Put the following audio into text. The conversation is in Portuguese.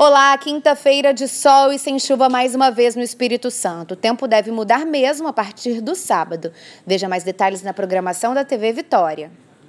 Olá, quinta-feira de sol e sem chuva mais uma vez no Espírito Santo. O tempo deve mudar mesmo a partir do sábado. Veja mais detalhes na programação da TV Vitória.